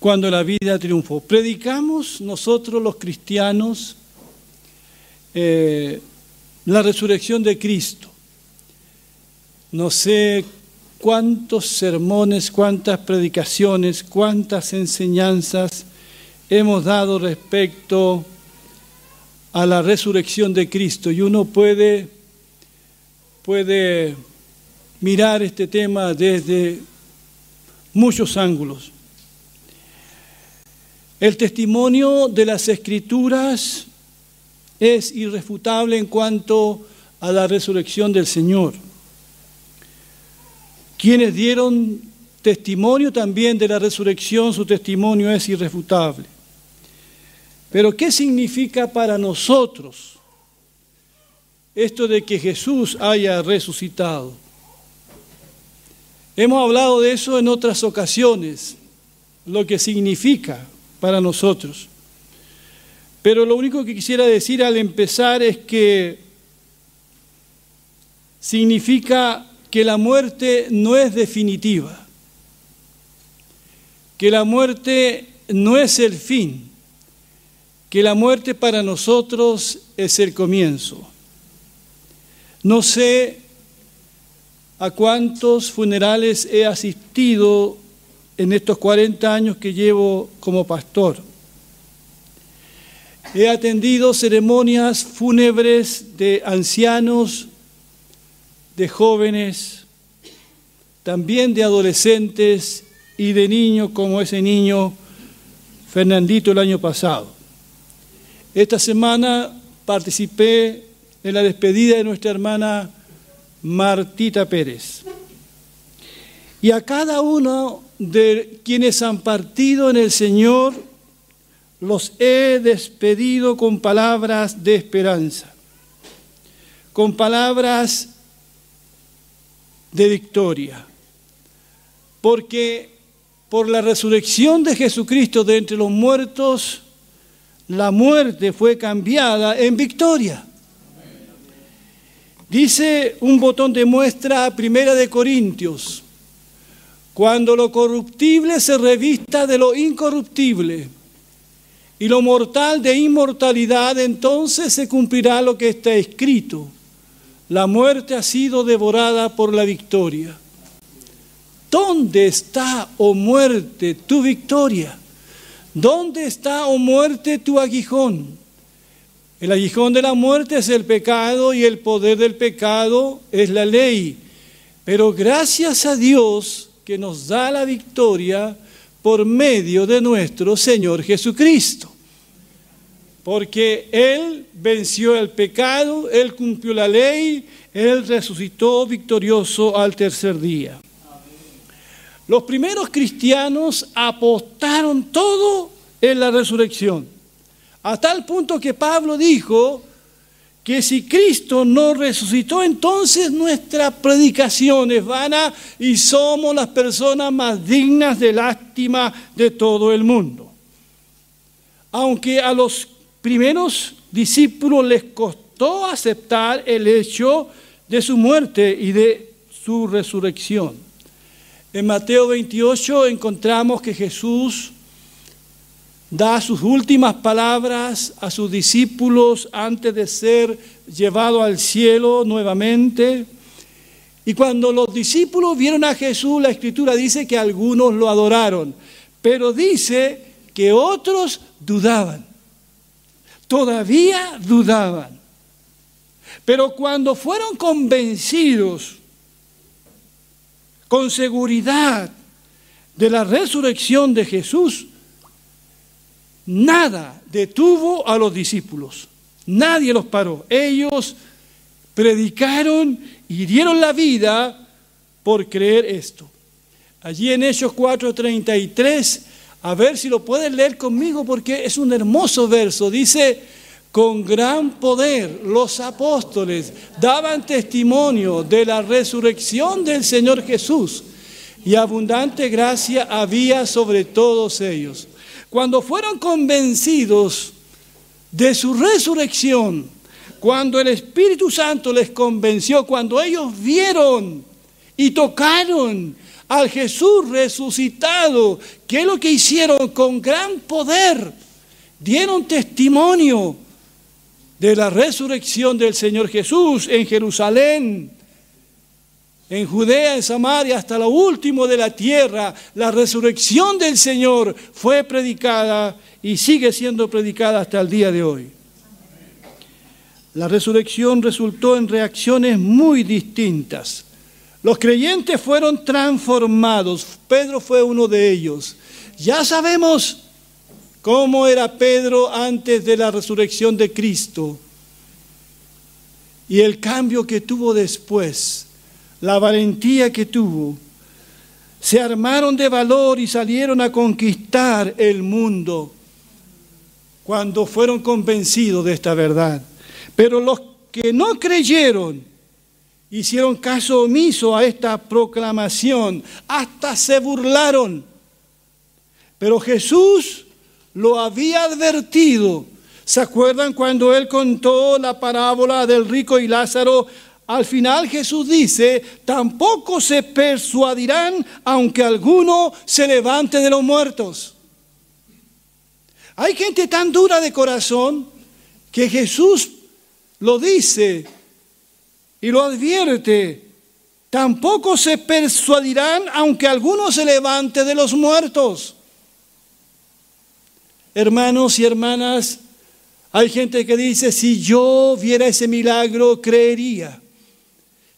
cuando la vida triunfó. Predicamos nosotros los cristianos eh, la resurrección de Cristo. No sé cuántos sermones, cuántas predicaciones, cuántas enseñanzas hemos dado respecto a la resurrección de Cristo y uno puede, puede mirar este tema desde muchos ángulos. El testimonio de las escrituras es irrefutable en cuanto a la resurrección del Señor. Quienes dieron testimonio también de la resurrección, su testimonio es irrefutable. Pero ¿qué significa para nosotros esto de que Jesús haya resucitado? Hemos hablado de eso en otras ocasiones, lo que significa para nosotros. Pero lo único que quisiera decir al empezar es que significa que la muerte no es definitiva, que la muerte no es el fin, que la muerte para nosotros es el comienzo. No sé a cuántos funerales he asistido en estos 40 años que llevo como pastor. He atendido ceremonias fúnebres de ancianos, de jóvenes, también de adolescentes y de niños como ese niño Fernandito el año pasado. Esta semana participé en la despedida de nuestra hermana Martita Pérez. Y a cada uno de quienes han partido en el Señor, los he despedido con palabras de esperanza, con palabras de victoria, porque por la resurrección de Jesucristo de entre los muertos, la muerte fue cambiada en victoria. Dice un botón de muestra primera de Corintios, cuando lo corruptible se revista de lo incorruptible y lo mortal de inmortalidad, entonces se cumplirá lo que está escrito. La muerte ha sido devorada por la victoria. ¿Dónde está, oh muerte, tu victoria? ¿Dónde está, oh muerte, tu aguijón? El aguijón de la muerte es el pecado y el poder del pecado es la ley. Pero gracias a Dios, que nos da la victoria por medio de nuestro Señor Jesucristo. Porque Él venció el pecado, Él cumplió la ley, Él resucitó victorioso al tercer día. Los primeros cristianos apostaron todo en la resurrección, a tal punto que Pablo dijo, que si Cristo no resucitó, entonces nuestra predicación es vana y somos las personas más dignas de lástima de todo el mundo. Aunque a los primeros discípulos les costó aceptar el hecho de su muerte y de su resurrección. En Mateo 28 encontramos que Jesús da sus últimas palabras a sus discípulos antes de ser llevado al cielo nuevamente. Y cuando los discípulos vieron a Jesús, la escritura dice que algunos lo adoraron, pero dice que otros dudaban. Todavía dudaban. Pero cuando fueron convencidos con seguridad de la resurrección de Jesús, nada detuvo a los discípulos. Nadie los paró. Ellos predicaron y dieron la vida por creer esto. Allí en Hechos 4:33, a ver si lo pueden leer conmigo porque es un hermoso verso. Dice, con gran poder los apóstoles daban testimonio de la resurrección del Señor Jesús y abundante gracia había sobre todos ellos. Cuando fueron convencidos de su resurrección, cuando el Espíritu Santo les convenció, cuando ellos vieron y tocaron al Jesús resucitado. ¿Qué es lo que hicieron? Con gran poder dieron testimonio de la resurrección del Señor Jesús en Jerusalén, en Judea, en Samaria, hasta lo último de la tierra. La resurrección del Señor fue predicada y sigue siendo predicada hasta el día de hoy. La resurrección resultó en reacciones muy distintas. Los creyentes fueron transformados. Pedro fue uno de ellos. Ya sabemos cómo era Pedro antes de la resurrección de Cristo y el cambio que tuvo después, la valentía que tuvo. Se armaron de valor y salieron a conquistar el mundo cuando fueron convencidos de esta verdad. Pero los que no creyeron hicieron caso omiso a esta proclamación, hasta se burlaron. Pero Jesús lo había advertido. ¿Se acuerdan cuando él contó la parábola del rico y Lázaro? Al final Jesús dice, tampoco se persuadirán aunque alguno se levante de los muertos. Hay gente tan dura de corazón que Jesús lo dice y lo advierte. Tampoco se persuadirán aunque alguno se levante de los muertos. Hermanos y hermanas, hay gente que dice, si yo viera ese milagro, creería.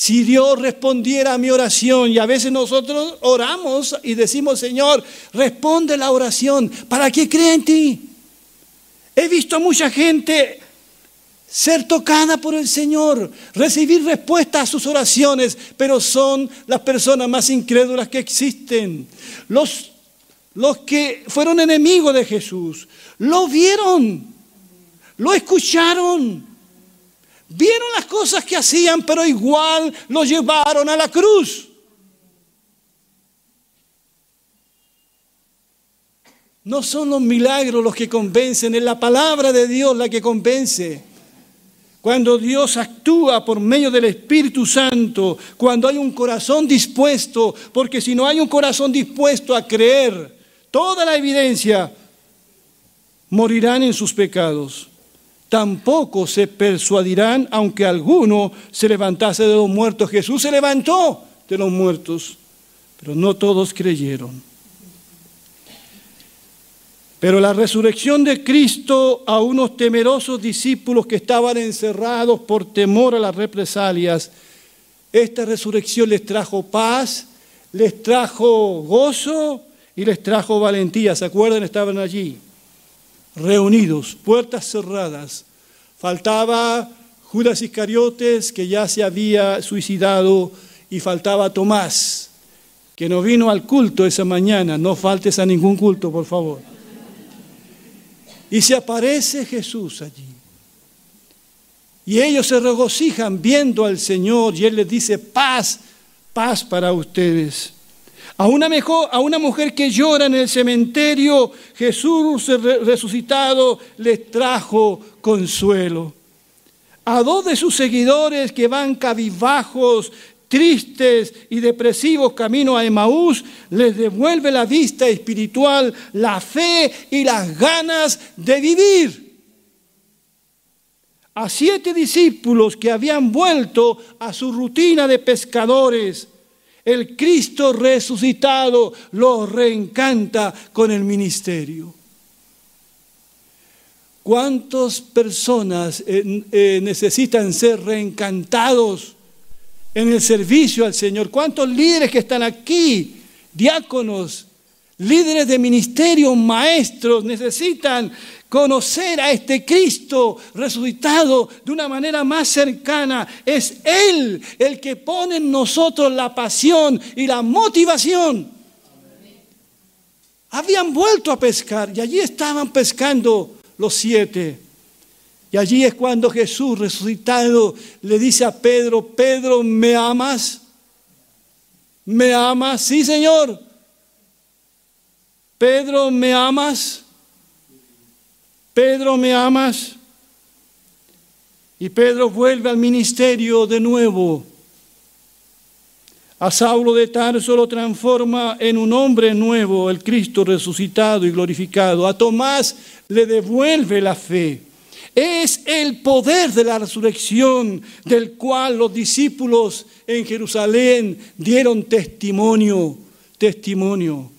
Si Dios respondiera a mi oración, y a veces nosotros oramos y decimos, Señor, responde la oración, ¿para qué cree en ti? He visto a mucha gente ser tocada por el Señor, recibir respuesta a sus oraciones, pero son las personas más incrédulas que existen. Los los que fueron enemigos de Jesús, lo vieron, lo escucharon, vieron las cosas que hacían, pero igual lo llevaron a la cruz. No son los milagros los que convencen, es la palabra de Dios la que convence. Cuando Dios actúa por medio del Espíritu Santo, cuando hay un corazón dispuesto, porque si no hay un corazón dispuesto a creer, toda la evidencia, morirán en sus pecados. Tampoco se persuadirán aunque alguno se levantase de los muertos. Jesús se levantó de los muertos, pero no todos creyeron. Pero la resurrección de Cristo a unos temerosos discípulos que estaban encerrados por temor a las represalias, esta resurrección les trajo paz, les trajo gozo y les trajo valentía. ¿Se acuerdan? Estaban allí, reunidos, puertas cerradas. Faltaba Judas Iscariotes, que ya se había suicidado, y faltaba Tomás, que no vino al culto esa mañana. No faltes a ningún culto, por favor. Y se aparece Jesús allí. Y ellos se regocijan viendo al Señor y Él les dice, paz, paz para ustedes. A una, mujer que llora en el cementerio, Jesús resucitado les trajo consuelo. A dos de sus seguidores que van cabizbajos, tristes y depresivos camino a Emaús, les devuelve la vista espiritual, la fe y las ganas de vivir. A siete discípulos que habían vuelto a su rutina de pescadores, el Cristo resucitado los reencanta con el ministerio. ¿Cuántas personas eh, eh, necesitan ser reencantados en el servicio al Señor? ¿Cuántos líderes que están aquí, diáconos, líderes de ministerio, maestros, necesitan conocer a este Cristo resucitado de una manera más cercana. Es Él el que pone en nosotros la pasión y la motivación. Habían vuelto a pescar y allí estaban pescando los siete. Y allí es cuando Jesús resucitado le dice a Pedro, Pedro, ¿me amas? ¿Me amas? Sí, Señor. Pedro, ¿me amas? Pedro, ¿me amas? Y Pedro vuelve al ministerio de nuevo. A Saulo de Tarso lo transforma en un hombre nuevo, el Cristo resucitado y glorificado. A Tomás le devuelve la fe. Es el poder de la resurrección del cual los discípulos en Jerusalén dieron testimonio, testimonio.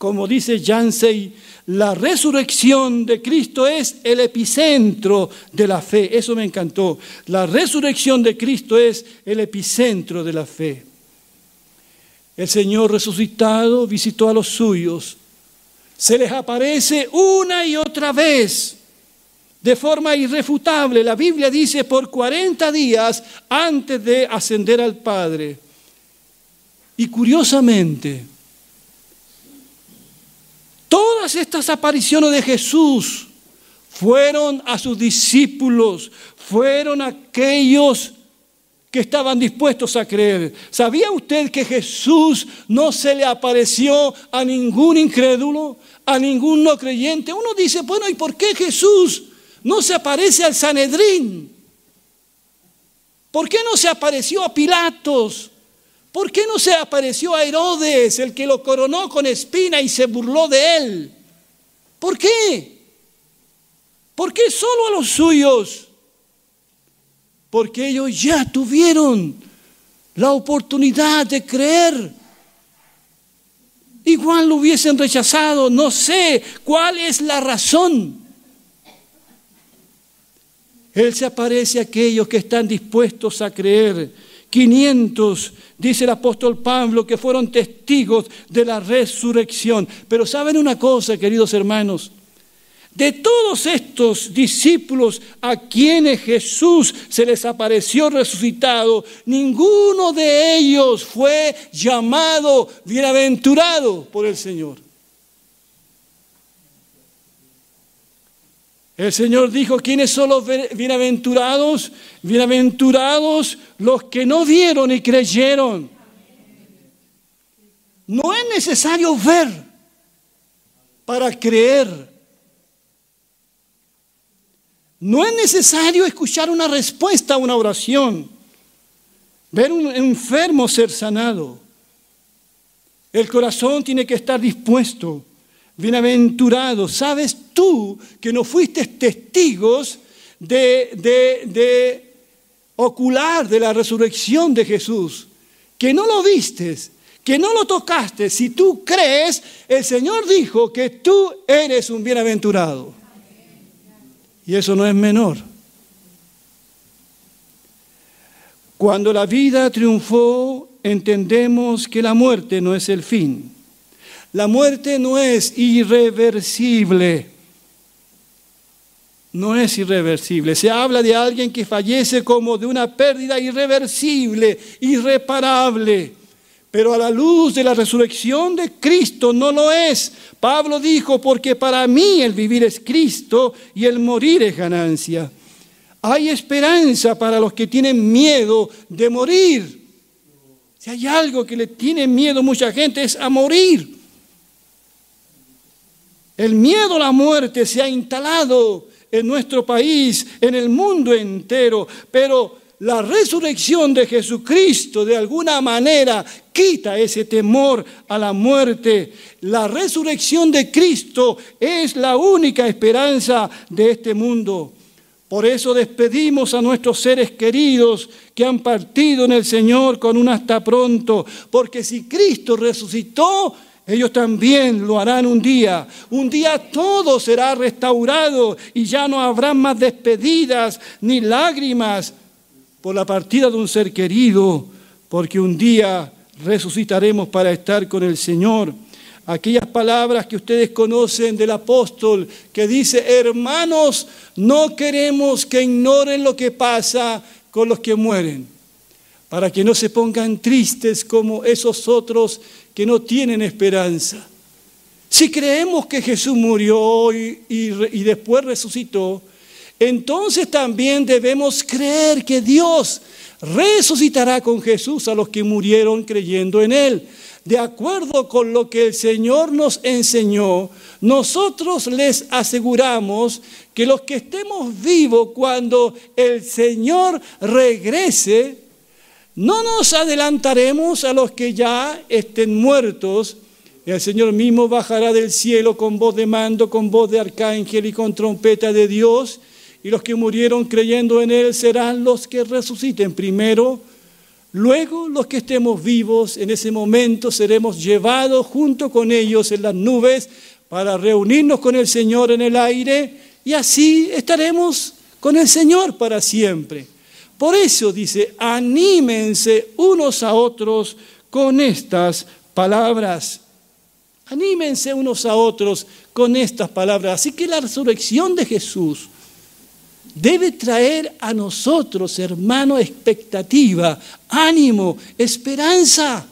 Como dice Yancey, la resurrección de Cristo es el epicentro de la fe. Eso me encantó. La resurrección de Cristo es el epicentro de la fe. El Señor resucitado visitó a los suyos. Se les aparece una y otra vez de forma irrefutable. La Biblia dice por 40 días antes de ascender al Padre. Y curiosamente, todas estas apariciones de Jesús fueron a sus discípulos, fueron aquellos que estaban dispuestos a creer. ¿Sabía usted que Jesús no se le apareció a ningún incrédulo, a ningún no creyente? Uno dice, bueno, ¿y por qué Jesús no se aparece al Sanedrín? ¿Por qué no se apareció a Pilatos? ¿Por qué no se apareció a Herodes, el que lo coronó con espina y se burló de él? ¿Por qué? ¿Por qué solo a los suyos? Porque ellos ya tuvieron la oportunidad de creer. Igual lo hubiesen rechazado, no sé cuál es la razón. Él se aparece a aquellos que están dispuestos a creer. 500, dice el apóstol Pablo, que fueron testigos de la resurrección. Pero saben una cosa, queridos hermanos, de todos estos discípulos a quienes Jesús se les apareció resucitado, ninguno de ellos fue llamado bienaventurado por el Señor. El Señor dijo, ¿quiénes son los bienaventurados? Bienaventurados los que no vieron y creyeron. No es necesario ver para creer. No es necesario escuchar una respuesta a una oración, ver un enfermo ser sanado. El corazón tiene que estar dispuesto Bienaventurado, ¿sabes tú que no fuiste testigos de, ocular de la resurrección de Jesús? Que no lo vistes, que no lo tocaste. Si tú crees, el Señor dijo que tú eres un bienaventurado. Y eso no es menor. Cuando la vida triunfó, entendemos que la muerte no es el fin. La muerte no es irreversible. No es irreversible. Se habla de alguien que fallece como de una pérdida irreversible, irreparable. Pero a la luz de la resurrección de Cristo no lo es. Pablo dijo, porque para mí el vivir es Cristo y el morir es ganancia. Hay esperanza para los que tienen miedo de morir. Si hay algo que le tiene miedo mucha gente es a morir. El miedo a la muerte se ha instalado en nuestro país, en el mundo entero, pero la resurrección de Jesucristo de alguna manera quita ese temor a la muerte. La resurrección de Cristo es la única esperanza de este mundo. Por eso despedimos a nuestros seres queridos que han partido en el Señor con un hasta pronto, porque si Cristo resucitó, ellos también lo harán un día. Un día todo será restaurado y ya no habrá más despedidas ni lágrimas por la partida de un ser querido, porque un día resucitaremos para estar con el Señor. Aquellas palabras que ustedes conocen del apóstol que dice, hermanos, no queremos que ignoren lo que pasa con los que mueren, para que no se pongan tristes como esos otros que no tienen esperanza. Si creemos que Jesús murió y, y, después resucitó, entonces también debemos creer que Dios resucitará con Jesús a los que murieron creyendo en Él. De acuerdo con lo que el Señor nos enseñó, nosotros les aseguramos que los que estemos vivos cuando el Señor regrese, no nos adelantaremos a los que ya estén muertos. El Señor mismo bajará del cielo con voz de mando, con voz de arcángel y con trompeta de Dios. Y los que murieron creyendo en Él serán los que resuciten primero. Luego los que estemos vivos en ese momento seremos llevados junto con ellos en las nubes para reunirnos con el Señor en el aire y así estaremos con el Señor para siempre. Por eso dice, anímense unos a otros con estas palabras. Anímense unos a otros con estas palabras. Así que la resurrección de Jesús debe traer a nosotros, hermano, expectativa, ánimo, esperanza.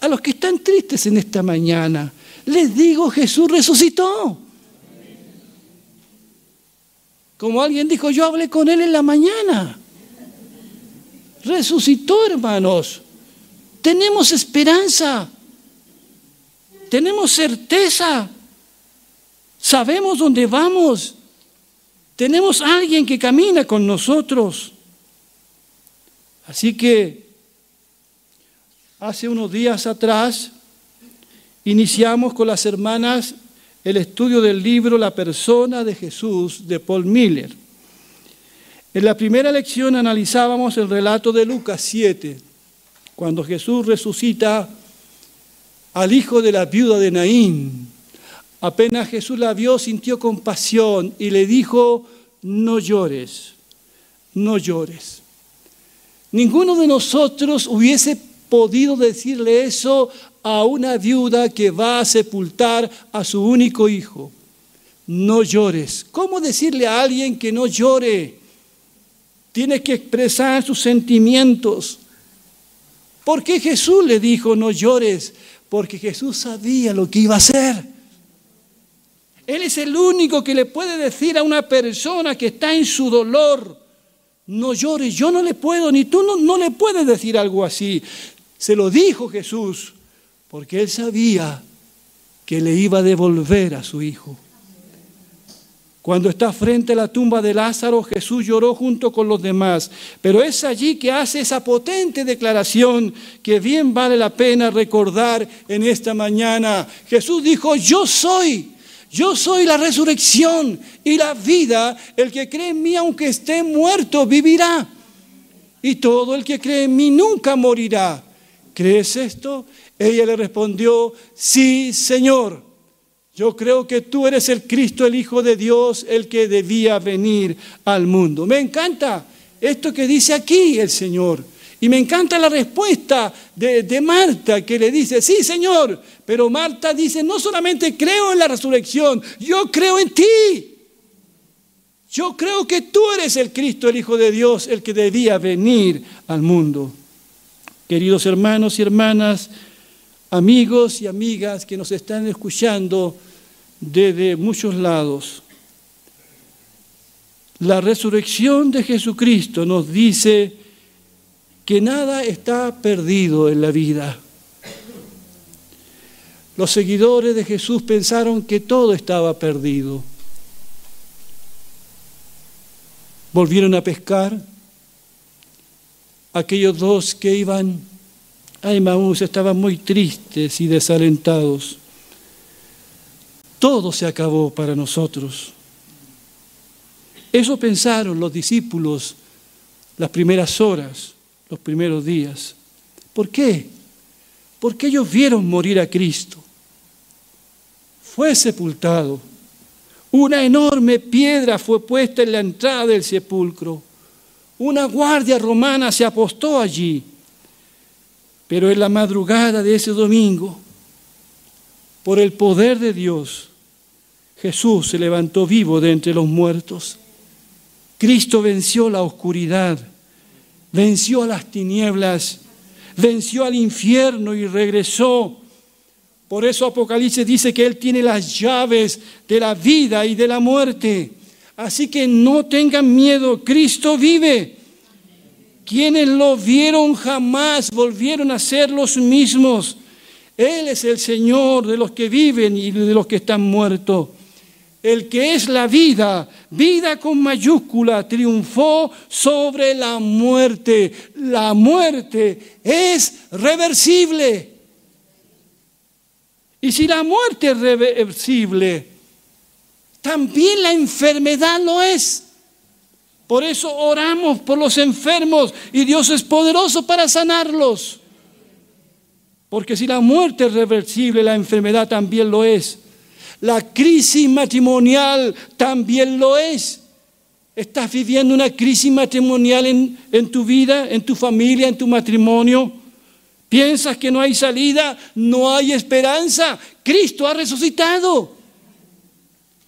A los que están tristes en esta mañana, les digo, Jesús resucitó. Como alguien dijo, yo hablé con él en la mañana. Resucitó, hermanos. Tenemos esperanza. Tenemos certeza. Sabemos dónde vamos. Tenemos alguien que camina con nosotros. Así que hace unos días atrás iniciamos con las hermanas el estudio del libro La persona de Jesús de Paul Miller. En la primera lección analizábamos el relato de Lucas 7, cuando Jesús resucita al hijo de la viuda de Naín. Apenas Jesús la vio, sintió compasión y le dijo, no llores, no llores. Ninguno de nosotros hubiese podido decirle eso a una viuda que va a sepultar a su único hijo. No llores. ¿Cómo decirle a alguien que no llore? Tiene que expresar sus sentimientos. ¿Por qué Jesús le dijo no llores? Porque Jesús sabía lo que iba a hacer. Él es el único que le puede decir a una persona que está en su dolor, no llores. Yo no le puedo, ni tú no, no le puedes decir algo así. Se lo dijo Jesús porque él sabía que le iba a devolver a su hijo. Cuando está frente a la tumba de Lázaro, Jesús lloró junto con los demás, pero es allí que hace esa potente declaración que bien vale la pena recordar en esta mañana. Jesús dijo, yo soy, yo soy la resurrección y la vida, el que cree en mí aunque esté muerto vivirá. Y todo el que cree en mí nunca morirá. ¿Crees esto? Ella le respondió, sí, Señor, yo creo que tú eres el Cristo, el Hijo de Dios, el que debía venir al mundo. Me encanta esto que dice aquí el Señor. Y me encanta la respuesta de, Marta que le dice, sí Señor, pero Marta dice, no solamente creo en la resurrección, yo creo en ti. Yo creo que tú eres el Cristo, el Hijo de Dios, el que debía venir al mundo. Queridos hermanos y hermanas, amigos y amigas que nos están escuchando desde muchos lados. La resurrección de Jesucristo nos dice que nada está perdido en la vida. Los seguidores de Jesús pensaron que todo estaba perdido. Volvieron a pescar. Aquellos dos que iban Ay, Maús, estaban muy tristes y desalentados. Todo se acabó para nosotros. Eso pensaron los discípulos las primeras horas, los primeros días. ¿Por qué? Porque ellos vieron morir a Cristo. Fue sepultado. Una enorme piedra fue puesta en la entrada del sepulcro. Una guardia romana se apostó allí pero en la madrugada de ese domingo, por el poder de Dios, Jesús se levantó vivo de entre los muertos. Cristo venció la oscuridad, venció a las tinieblas, venció al infierno y regresó. Por eso Apocalipsis dice que Él tiene las llaves de la vida y de la muerte. Así que no tengan miedo, Cristo vive. Quienes lo vieron jamás volvieron a ser los mismos. Él es el Señor de los que viven y de los que están muertos. el que es la vida, vida con mayúscula, triunfó sobre la muerte. La muerte es reversible. Y si la muerte es reversible, también la enfermedad lo es. Por eso oramos por los enfermos y Dios es poderoso para sanarlos. Porque si la muerte es reversible, la enfermedad también lo es. La crisis matrimonial también lo es. ¿Estás viviendo una crisis matrimonial en, en, tu vida, en tu familia, en tu matrimonio? ¿Piensas que no hay salida? No hay esperanza. Cristo ha resucitado.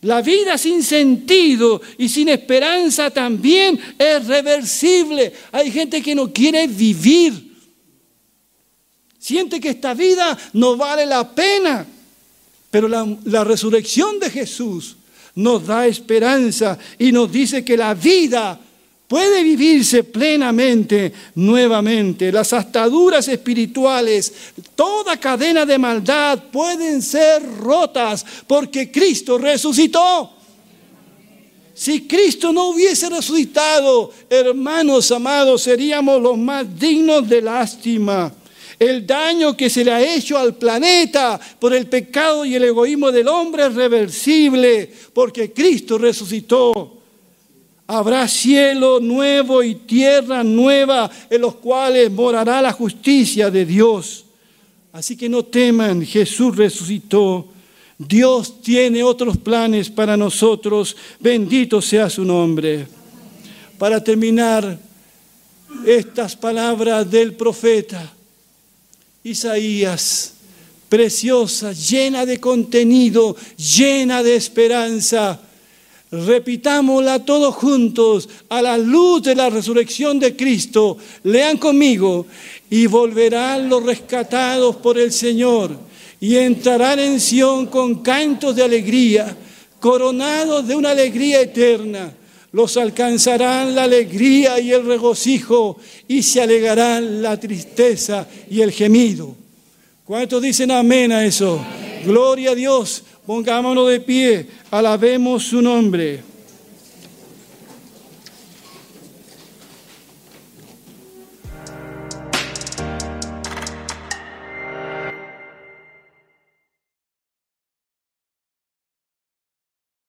La vida sin sentido y sin esperanza también es reversible. Hay gente que no quiere vivir. Siente que esta vida no vale la pena. Pero la, resurrección de Jesús nos da esperanza y nos dice que la vida puede vivirse plenamente nuevamente. Las ataduras espirituales, toda cadena de maldad pueden ser rotas porque Cristo resucitó. Si Cristo no hubiese resucitado, hermanos amados, seríamos los más dignos de lástima. El daño que se le ha hecho al planeta por el pecado y el egoísmo del hombre es reversible porque Cristo resucitó. Habrá cielo nuevo y tierra nueva en los cuales morará la justicia de Dios. Así que no teman, Jesús resucitó. Dios tiene otros planes para nosotros. Bendito sea su nombre. Para terminar, estas palabras del profeta. Isaías, preciosa, llena de contenido, llena de esperanza. Repitámosla todos juntos a la luz de la resurrección de Cristo. Lean conmigo y volverán los rescatados por el Señor y entrarán en Sión con cantos de alegría, coronados de una alegría eterna. Los alcanzarán la alegría y el regocijo y se alegarán la tristeza y el gemido. ¿Cuántos dicen amén a eso? Gloria a Dios. Pongámonos de pie, alabemos su nombre.